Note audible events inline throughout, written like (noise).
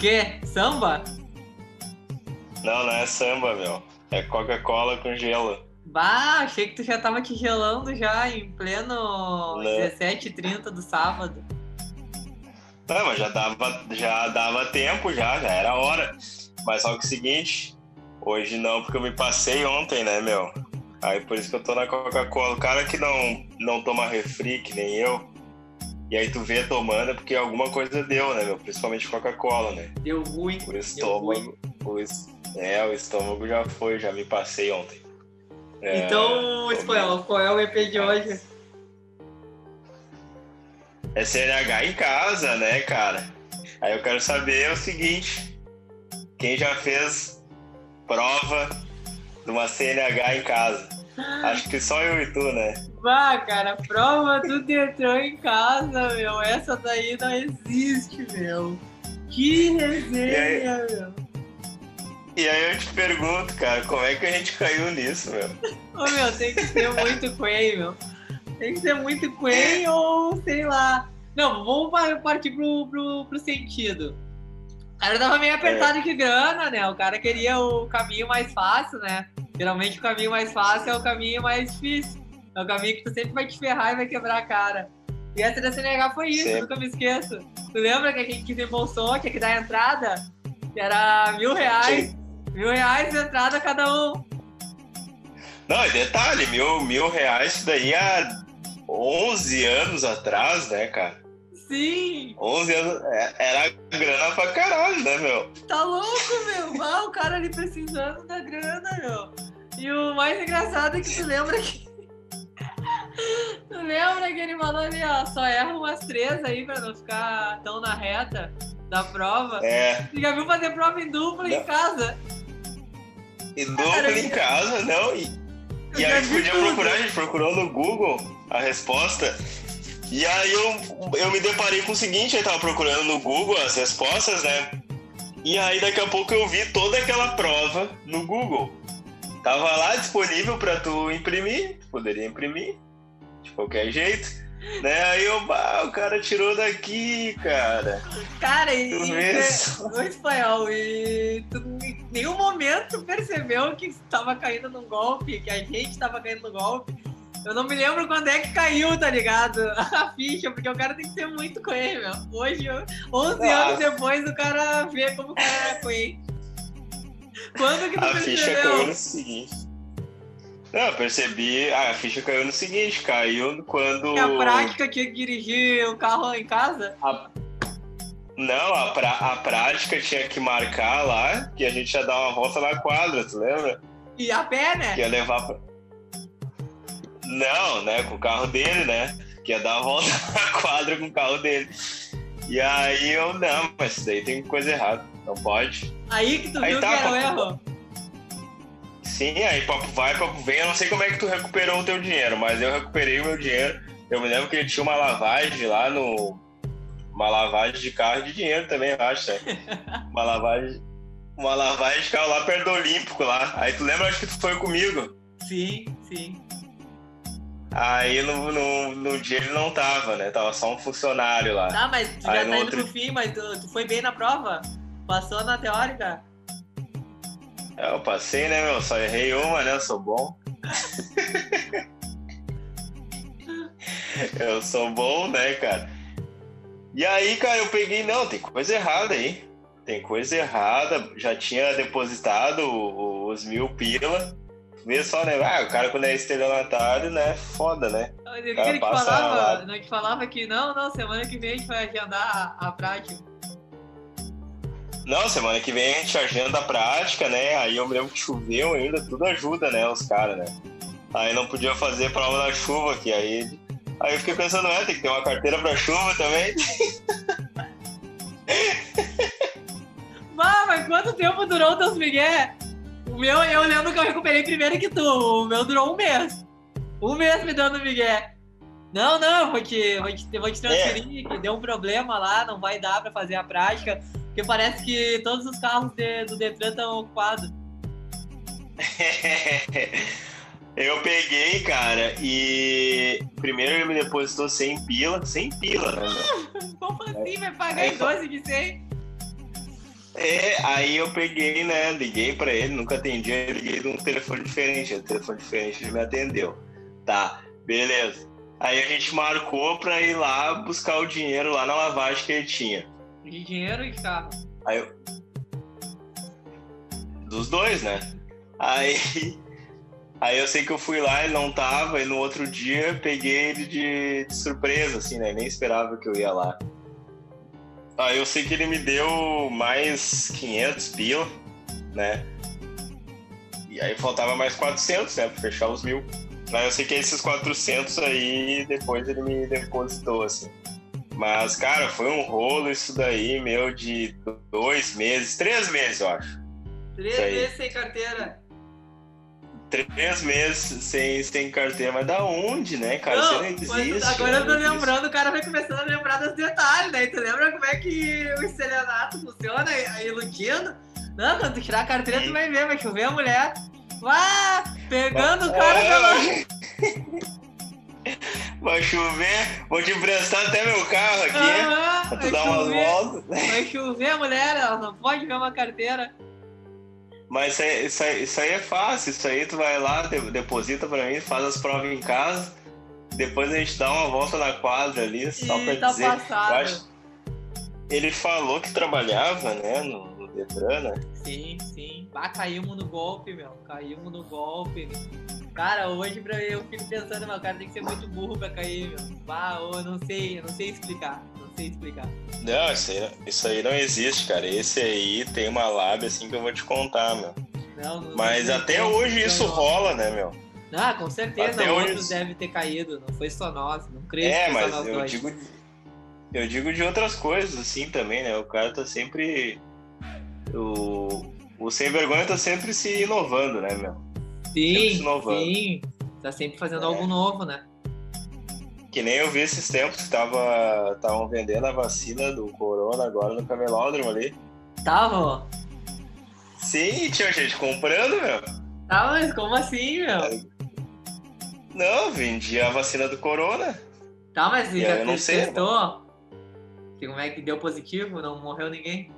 quê? Samba? Não, não é samba, meu. É Coca-Cola com gelo. Bah, achei que tu já tava te gelando já em pleno Não. 17h30 do sábado. Não, mas já dava, já dava tempo, já, já era hora. Mas só que o seguinte, hoje não, porque eu me passei ontem, né, meu? Aí por isso que eu tô na Coca-Cola. O cara que não, não toma refri, que nem eu, e aí tu vê tomando é porque alguma coisa deu, né, meu? Principalmente Coca-Cola, né? Deu ruim. O deu ruim. estômago. O, é, o estômago já foi, já me passei ontem. É, Então, espanhol, qual é o EP de hoje? É CNH em casa, né, cara? Aí eu quero saber o seguinte: quem já fez prova de uma CNH em casa? Acho que só eu e tu, né? Bah, cara, prova do Detran em casa, meu. Essa daí não existe, meu. Que resenha, meu. E aí eu te pergunto, cara, como é que a gente caiu nisso, meu? Ô, meu, tem que ser muito Queen, meu. Tem que ser muito Queen ou sei lá. Não, vamos pa- partir pro, pro, pro sentido. O cara tava meio apertado de grana, né? O cara queria o caminho mais fácil, né? Geralmente o caminho mais fácil é o caminho mais difícil. É o caminho que tu sempre vai te ferrar e vai quebrar a cara. E essa da CNH foi isso, Sempre. nunca me esqueço. Tu lembra que a gente desembolsou, tinha que dar a entrada? Que era mil reais. Mil reais de entrada cada um. Não, e detalhe, mil, mil reais, isso daí há 11 anos atrás, né, cara? Sim! 11 anos, é- era grana pra caralho, né, meu? Tá louco, meu? Ah, o cara ali precisando da grana, meu. E o mais engraçado é que tu lembra que. Lembra que ele falou ali, ó, só erra umas três aí pra não ficar tão na reta da prova. É, Tu já viu fazer prova em dupla em Não. casa? e dupla em casa, não, e, E aí a gente podia tudo. procurar, a gente procurou no Google a resposta. E aí eu, eu me deparei com o seguinte, eu tava procurando no Google as respostas, né? E aí daqui a pouco eu vi toda aquela prova no Google. Tava lá disponível pra tu imprimir, poderia imprimir de qualquer jeito. Né? Aí eu, bah, o cara tirou daqui, cara. Cara, e, Tu e vê o espanhol, e tu em nenhum momento percebeu que tava caindo num golpe, que a gente tava caindo no golpe. Eu não me lembro quando é que caiu, tá ligado? (laughs) A ficha, porque o cara tem que ser muito Queen, meu. Hoje, 11 Ah. anos depois, o cara vê como o cara é Queen. Quando que tu A ficha caiu percebeu? no seguinte. Não, eu percebi. Ah, a ficha caiu no seguinte, caiu quando. Que a prática tinha que dirigir o carro em casa? Não, a, pra- a prática tinha que marcar lá que a gente ia dar uma volta na quadra, tu lembra? E a pé, né? Que ia levar pra... Não, né? Com o carro dele, né? Que ia dar uma volta (laughs) na quadra com o carro dele. E aí eu, não, mas isso daí tem coisa errada. Não pode. Aí que tu Aí viu tá, que era o erro. Sim, aí papo vai, papo vem. Eu não sei como é que tu recuperou o teu dinheiro, mas eu recuperei o meu dinheiro. Eu me lembro que ele tinha uma lavagem lá no. Uma lavagem de carro e de dinheiro também, eu acho, né? (laughs) Uma lavagem. Uma lavagem de carro lá perto do Olímpico lá. Aí tu lembra, acho que tu foi comigo. Sim, sim. Aí no, no, no dia ele não tava, né? Tava só um funcionário lá. Tá, mas tu já Aí tá indo outro- pro fim, mas tu, tu foi bem na prova? Passou na teórica? É, Eu passei, né, meu? Só errei uma, né? Eu sou bom. (laughs) eu sou bom, né, cara? E aí, cara, eu peguei, não, tem coisa errada aí. Tem coisa errada. Já tinha depositado os mil pila. Vê só, né? Ah, o cara quando é estelionatário, né? Foda, né? Ele, que ele passa falava, lá. não te falava que não, não, semana que vem a gente vai agendar a, a prática. Não, semana que vem a gente agenda a prática, né? Aí eu me lembro que choveu ainda, tudo ajuda, né? Os caras, né? Aí não podia fazer prova na chuva aqui. Aí, aí eu fiquei pensando, é, tem que ter uma carteira pra chuva também. (laughs) Bah, mas quanto tempo durou o teus migué? O meu, eu lembro que eu recuperei primeiro que tu. O meu durou um mês. Um mês me dando migué. Não, não, eu vou te, vou te, vou te transferir, que deu um problema lá, não vai dar pra fazer a prática. Porque parece que todos os carros de- do Detran estão ocupados. (laughs) Eu peguei, cara, e primeiro ele me depositou 100 pila, 100 pila, né? (laughs) Como assim? Vai pagar em Aí, 12 de 100? É, aí eu peguei, né, liguei pra ele, nunca atendi, eu liguei de um telefone diferente, telefone diferente, ele me atendeu. Tá, beleza. Aí a gente marcou pra ir lá buscar o dinheiro lá na lavagem que ele tinha. De dinheiro e de carro. Aí eu... Dos dois, né? Aí... Aí eu sei que eu fui lá, ele não tava, e no outro dia peguei ele de, de surpresa, assim, né? Nem esperava que eu ia lá. Aí eu sei que ele me deu mais 500 pila, né? E aí faltava mais 400, né? Pra fechar os mil. Aí eu sei que esses 400 aí, depois ele me depositou, assim. Mas, cara, foi um rolo isso daí, meu, de dois meses, três meses, eu acho. Três meses sem carteira. Três meses sem, sem carteira, mas da onde, né, cara? Não, Você não mas existe. agora eu tô não existe. lembrando, o cara vai começando a lembrar dos detalhes, né? Tu lembra como é que o estelionato funciona, aí iludindo? Não, quando tu tirar a carteira, tu vai ver, vai chover a mulher. Vá, pegando o cara É. pela... (laughs) Vai chover, vou te emprestar até meu carro aqui, Aham, pra tu dar umas chover, voltas. (laughs) vai chover mulher, ela não pode ver uma carteira. Mas isso aí, isso, aí, isso aí é fácil, isso aí tu vai lá, de- deposita pra mim, faz as provas em casa, depois a gente dá uma volta na quadra ali, só pra tá dizer. passado. acho- Ele falou que trabalhava, né, no, no Detran, né? Sim. Ah, caímos no golpe, meu. Caímos no golpe. Cara, hoje pra eu fico pensando, meu, cara tem que ser muito burro pra cair, meu. Ah, eu não sei, eu não sei explicar. Não sei explicar. Não, isso aí, isso aí não existe, cara. Esse aí tem uma lábia assim que eu vou te contar, meu. Não, não Mas não até hoje isso rola, né, meu? Ah, com certeza Até outros hoje- devem ter caído. Não foi só nós. Não creio É, que foi mas só nós eu dois. digo, eu digo de outras coisas, assim, também, né? O cara tá sempre. O, o sem vergonha tá sempre se inovando, né, meu? Sim, sim. Tá sempre fazendo É. algo novo, né? Que nem eu vi esses tempos que tava estavam vendendo a vacina do corona agora no camelódromo ali. Tava. Sim, tinha gente comprando, meu. Tá, mas como assim, meu? Não, vendia a vacina do corona. Tá, mas E já eu sei, testou? E como é que deu positivo? Não morreu ninguém?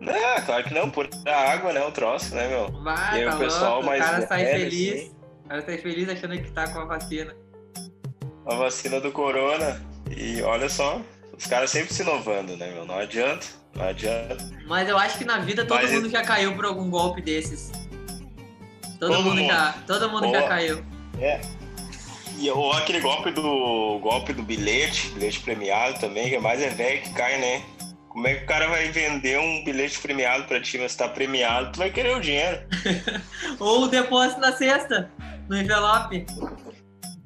Não, claro que não, por água, né? O troço, né, meu? Vai, E aí tá o pessoal louco, mais o cara sai velho, feliz. assim. O cara sai feliz achando que tá com a vacina. A vacina do corona. E olha só, os caras sempre se inovando, né, meu? Não adianta, não adianta. Mas eu acho que na vida todo Mas mundo já caiu por algum golpe desses. Todo, Todo mundo, mundo. já. Todo mundo já Boa. caiu. E ou aquele golpe do golpe do bilhete, bilhete premiado também, que é mais é velho que cai, né? Como é que o cara vai vender um bilhete premiado pra ti, mas tá premiado, tu vai querer o dinheiro. (laughs) Ou o depósito na cesta, no envelope.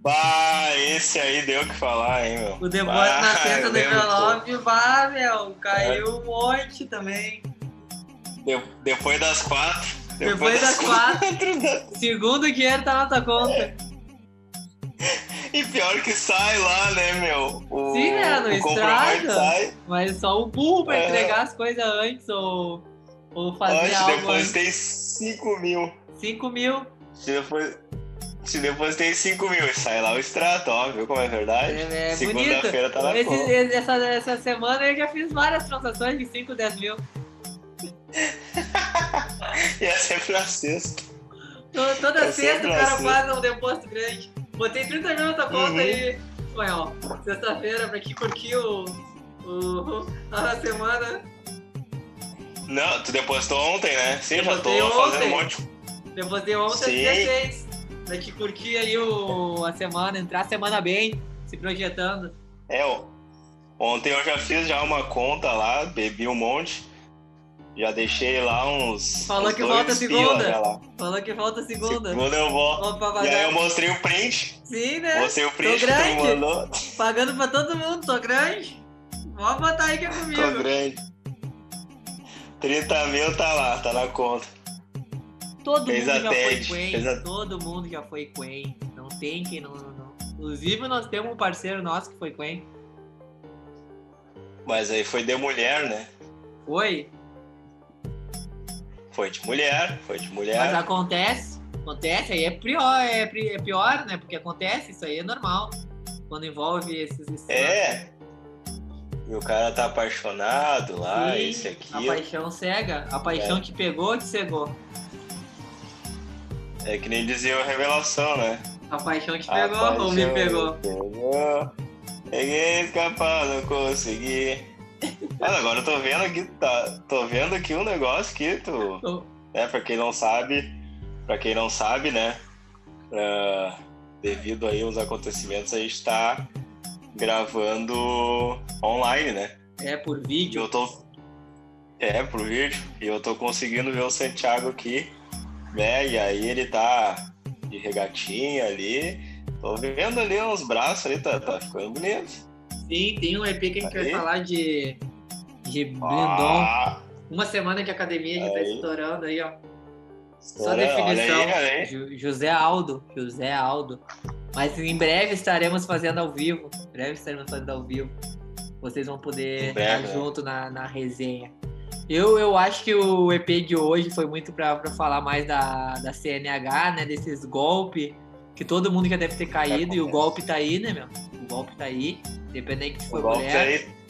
Bah, esse aí deu o que falar, hein, meu? O depósito Bah, na cesta eu do envelope, bah, meu, caiu um monte também. De- depois das quatro. Depois das quatro. né? Segundo dinheiro tá na tua conta. E pior que sai lá, né, meu? O, Sim, né, no o comprovante estraga. Mas só o burro pra É. entregar as coisas antes ou, ou fazer Antes, algo depois antes. tem 5 mil. 5 mil. Se depois, se depois tem 5 mil e sai lá o extrato, ó, viu como é verdade? É, é. Segunda-feira tá na Esse- conta. essa, essa semana eu já fiz várias transações de 5, 10 mil. (laughs) E é sempre na sexta. To- Toda É sexta o cara assim. faz um depósito grande. Botei 30 mil na tua conta Uhum. aí. Foi, ó. Sexta-feira, pra quem curtiu o, a semana. Não, tu depositou ontem, né? Sim, já tô Depositei fazendo ontem. um monte. Depositei ontem, Sim. dia 6. Pra que curtir aí o, a semana, entrar a semana bem, se projetando. É, ó. Ontem eu já fiz já uma conta lá, bebi um monte. Já deixei lá uns. Falou uns que volta segunda. Falou que falta segunda. Segunda eu pra E aí eu mostrei o print. Sim, né? Mostrei o print que tu grande. me mandou. Pagando pra todo mundo, tô grande. Vamos botar aí que é comigo. Tô grande. 30 mil tá lá, tá na conta. Todo Fez mundo já foi TED, Quen. fez a- Todo mundo já foi Quen. Não tem quem não, não, não. Inclusive, nós temos um parceiro nosso que foi Quen. Mas aí foi de mulher, né? Foi. Foi de mulher, foi de Mas mulher. acontece. Acontece, aí é pior, é, é pior, né? Porque acontece, isso aí é normal. Quando envolve esses. esses É. E o cara tá apaixonado lá, Sim, isso e A paixão cega. A paixão É. te pegou, te cegou. É que nem dizia a revelação, né? A paixão te A pegou ou me pegou? pegou. Peguei escapar, não consegui. Agora eu tô vendo aqui, tá, tô vendo aqui um negócio que tu, né, pra quem não sabe, pra quem não sabe, né, ah, devido aí aos acontecimentos, a gente tá gravando online, né? É, por E vídeo. eu tô. É, pro vídeo. E eu tô conseguindo ver o Santiago aqui, né? E aí ele tá de regatinha ali. Tô vendo ali uns braços ali, tá, tá ficando bonito. Sim, tem um EP que a gente vai Aí. falar de. De Blindon. Ah, Uma semana de academia, a gente tá estourando aí, ó. Só definição. olha aí, olha aí. Ju- José Aldo. José Aldo. Mas em breve estaremos fazendo ao vivo. Em breve estaremos fazendo ao vivo. Vocês vão poder estar né? junto na, na resenha. Eu, eu acho que o EP de hoje foi muito pra falar mais da, da CNH, né? Desses golpes que todo mundo já deve ter caído. E o golpe tá aí, né, meu? O golpe tá aí. Independente se O for golpe mulher. aí.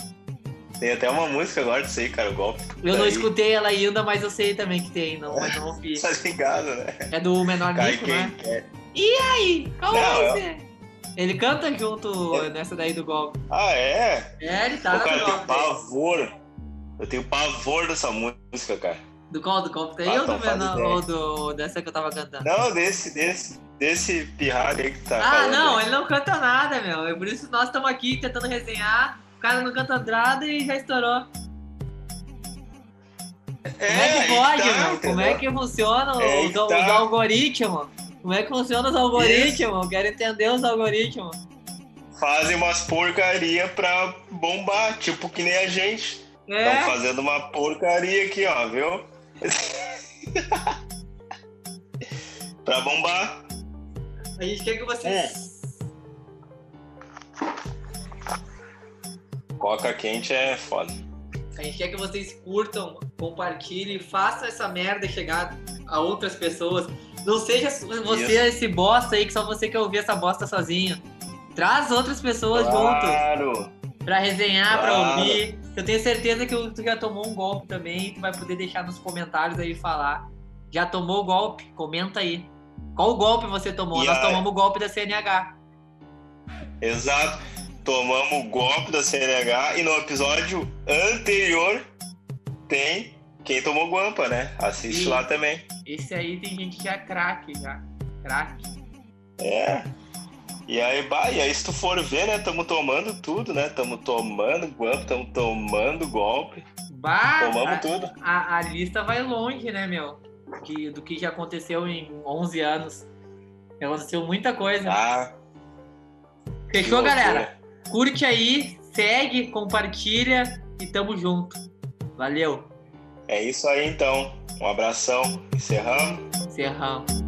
Tem até uma música agora disso aí, cara, o golpe. Eu não Daí, escutei ela ainda, mas eu sei também que tem, não, mas não ouvi. Tá ligado, né? É do menor Cai Nico, né? quer. aí, qual Não, é eu- você? Ele canta junto É. nessa daí do golpe. Ah, é? É, ele tá Pô, cara, eu tenho pavor. Eu tenho pavor dessa música, cara. Do qual? Do golpe tá aí Ah, ou do então menor? Ou do, dessa que eu tava cantando? Não, desse, desse, desse pirralho aí que tá ah, não, aí. ele não canta nada, meu. É por isso que nós estamos aqui tentando resenhar. O cara não canta nada e já estourou. Como é que pode, tá, meu? Como é que funciona É os, que os tá. algoritmos? Como é que funciona os algoritmos? Quero entender os algoritmos. Fazem umas porcaria pra bombar, tipo que nem a gente. Estão É, fazendo uma porcaria aqui, ó, viu? (laughs) pra bombar. A gente quer que vocês. Coca quente é foda. A gente quer que vocês curtam, compartilhem, façam essa merda chegar a outras pessoas. Não seja você Isso. esse bosta aí que só você quer ouvir essa bosta sozinho. Traz outras pessoas junto Claro! pra resenhar, pra Claro. ouvir. Eu tenho certeza que tu já tomou um golpe também. Tu vai poder deixar nos comentários aí falar. Já tomou o golpe? Comenta aí. Qual golpe você tomou? E Nós aí? tomamos o golpe da CNH. Exato. Tomamos o golpe da CNH e no episódio anterior tem quem tomou guampa, né? Assiste Sim. lá também. Esse aí tem gente que é craque já. Craque. É. E aí, bah, e aí se tu for ver, né, tamo tomando tudo, né? Tamo tomando guampa, tamo tomando golpe, Bah, tomamos a- tudo. a, a lista vai longe, né, meu? Que, do que já aconteceu em 11 anos. Aconteceu muita coisa. Ah, Fechou, galera? Curte aí, segue, compartilha e tamo junto. Valeu. É isso aí então. Um abração. Encerramos. Encerramos.